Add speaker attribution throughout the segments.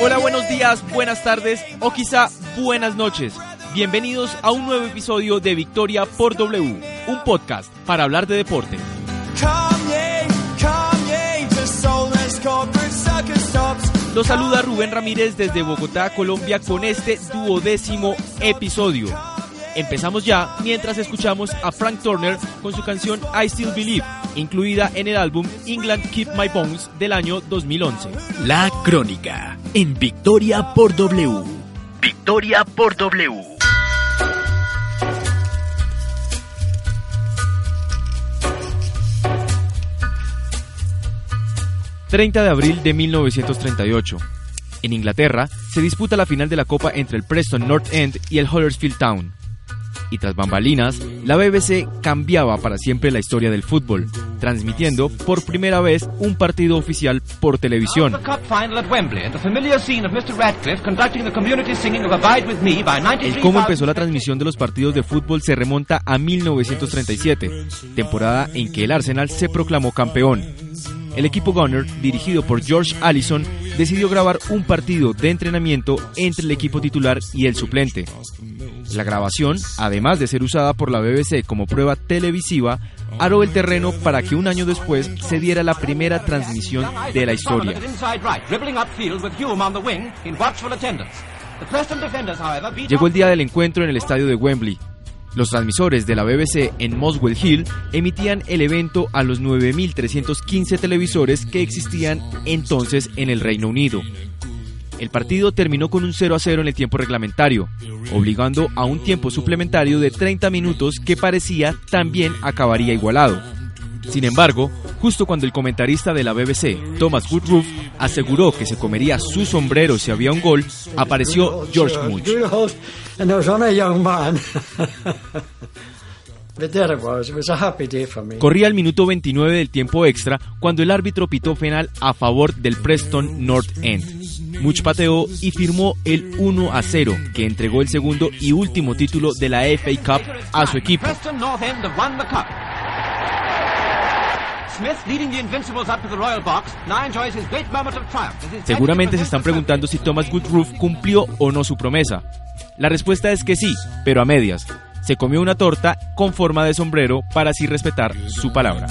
Speaker 1: Hola, buenos días, buenas tardes o quizá buenas noches. Bienvenidos a un nuevo episodio de Victoria por W, un podcast para hablar de deporte. Los saluda Rubén Ramírez desde Bogotá, Colombia, con este duodécimo episodio. Empezamos ya mientras escuchamos a Frank Turner con su canción I Still Believe, incluida en el álbum England Keep My Bones del año 2011.
Speaker 2: La Crónica, en Victoria por W. Victoria por W.
Speaker 1: 30 de abril de 1938. En Inglaterra se disputa la final de la Copa entre el Preston North End y el Huddersfield Town. Y tras bambalinas, la BBC cambiaba para siempre la historia del fútbol, transmitiendo por primera vez un partido oficial por televisión. El cómo empezó la transmisión de los partidos de fútbol se remonta a 1937, temporada en que el Arsenal se proclamó campeón el equipo Gunner, dirigido por George Allison, decidió grabar un partido de entrenamiento entre el equipo titular y el suplente. La grabación, además de ser usada por la BBC como prueba televisiva, aró el terreno para que un año después se diera la primera transmisión de la historia. Llegó el día del encuentro en el estadio de Wembley, los transmisores de la BBC en Moswell Hill emitían el evento a los 9.315 televisores que existían entonces en el Reino Unido. El partido terminó con un 0 a 0 en el tiempo reglamentario, obligando a un tiempo suplementario de 30 minutos que parecía también acabaría igualado. Sin embargo, justo cuando el comentarista de la BBC, Thomas Woodruff, aseguró que se comería su sombrero si había un gol, apareció George Much. Corría el minuto 29 del tiempo extra cuando el árbitro pitó penal a favor del Preston North End. Much pateó y firmó el 1 a 0, que entregó el segundo y último título de la FA Cup a su equipo. Seguramente se están preguntando si Thomas Woodruff cumplió o no su promesa. La respuesta es que sí, pero a medias. Se comió una torta con forma de sombrero para así respetar su palabra.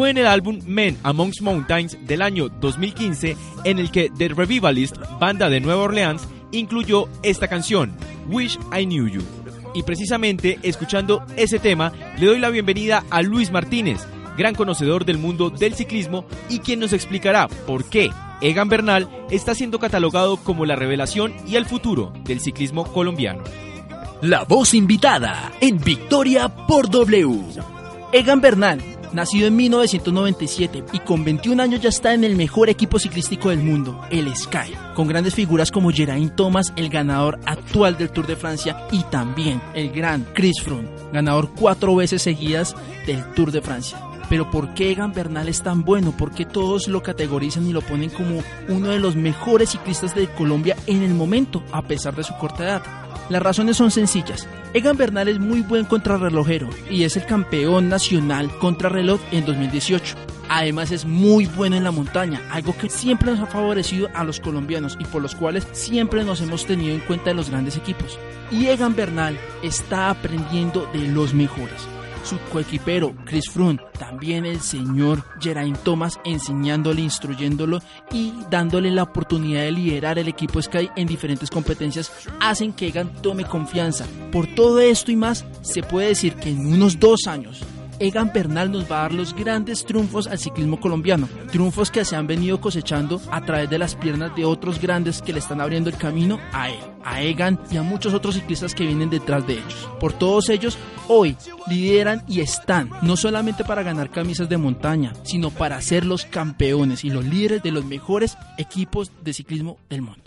Speaker 1: Fue en el álbum Men Amongst Mountains del año 2015 en el que The Revivalist, banda de Nueva Orleans, incluyó esta canción, Wish I Knew You. Y precisamente escuchando ese tema, le doy la bienvenida a Luis Martínez, gran conocedor del mundo del ciclismo y quien nos explicará por qué Egan Bernal está siendo catalogado como la revelación y el futuro del ciclismo colombiano.
Speaker 2: La voz invitada en Victoria por W.
Speaker 3: Egan Bernal, nacido en 1997 y con 21 años ya está en el mejor equipo ciclístico del mundo, el Sky, con grandes figuras como Geraint Thomas, el ganador actual del Tour de Francia, y también el gran Chris Froome, ganador cuatro veces seguidas del Tour de Francia. Pero ¿por qué Egan Bernal es tan bueno? ¿Por qué todos lo categorizan y lo ponen como uno de los mejores ciclistas de Colombia en el momento, a pesar de su corta edad? Las razones son sencillas. Egan Bernal es muy buen contrarrelojero y es el campeón nacional contrarreloj en 2018. Además es muy bueno en la montaña, algo que siempre nos ha favorecido a los colombianos y por los cuales siempre nos hemos tenido en cuenta en los grandes equipos. Y Egan Bernal está aprendiendo de los mejores su coequipero Chris Froome, también el señor Geraint Thomas enseñándole, instruyéndolo y dándole la oportunidad de liderar el equipo Sky en diferentes competencias, hacen que Egan tome confianza. Por todo esto y más, se puede decir que en unos dos años Egan Bernal nos va a dar los grandes triunfos al ciclismo colombiano, triunfos que se han venido cosechando a través de las piernas de otros grandes que le están abriendo el camino a él, a Egan y a muchos otros ciclistas que vienen detrás de ellos. Por todos ellos, hoy lideran y están, no solamente para ganar camisas de montaña, sino para ser los campeones y los líderes de los mejores equipos de ciclismo del mundo.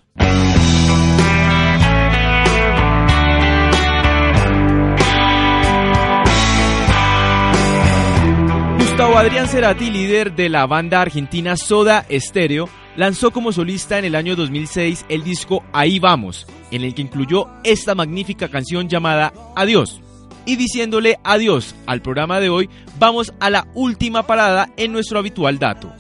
Speaker 1: Gustavo Adrián Cerati, líder de la banda argentina Soda Stereo, lanzó como solista en el año 2006 el disco Ahí Vamos, en el que incluyó esta magnífica canción llamada Adiós. Y diciéndole adiós al programa de hoy, vamos a la última parada en nuestro habitual dato.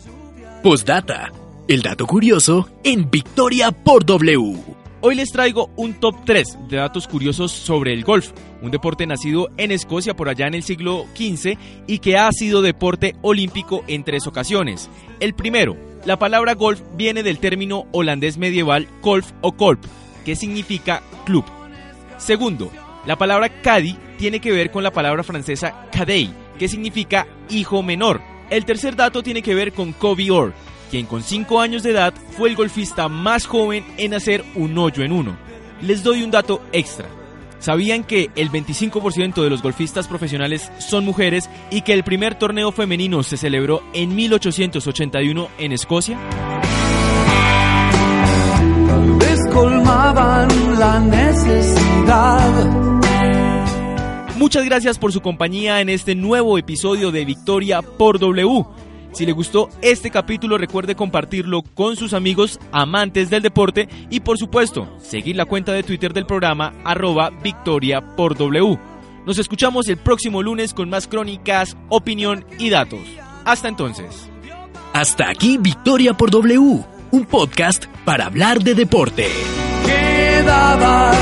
Speaker 2: Postdata. El dato curioso en Victoria por W.
Speaker 1: Hoy les traigo un top 3 de datos curiosos sobre el golf, un deporte nacido en Escocia por allá en el siglo XV y que ha sido deporte olímpico en tres ocasiones. El primero, la palabra golf viene del término holandés medieval golf o kolp, que significa club. Segundo, la palabra caddy tiene que ver con la palabra francesa cadey, que significa hijo menor. El tercer dato tiene que ver con Kobe Orr, quien con 5 años de edad fue el golfista más joven en hacer un hoyo en uno. Les doy un dato extra. ¿Sabían que el 25% de los golfistas profesionales son mujeres y que el primer torneo femenino se celebró en 1881 en Escocia?
Speaker 4: la necesidad.
Speaker 1: Muchas gracias por su compañía en este nuevo episodio de Victoria por W. Si le gustó este capítulo, recuerde compartirlo con sus amigos amantes del deporte y por supuesto, seguir la cuenta de Twitter del programa arroba Victoria por W. Nos escuchamos el próximo lunes con más crónicas, opinión y datos. Hasta entonces.
Speaker 2: Hasta aquí Victoria por W, un podcast para hablar de deporte.
Speaker 4: Quedabas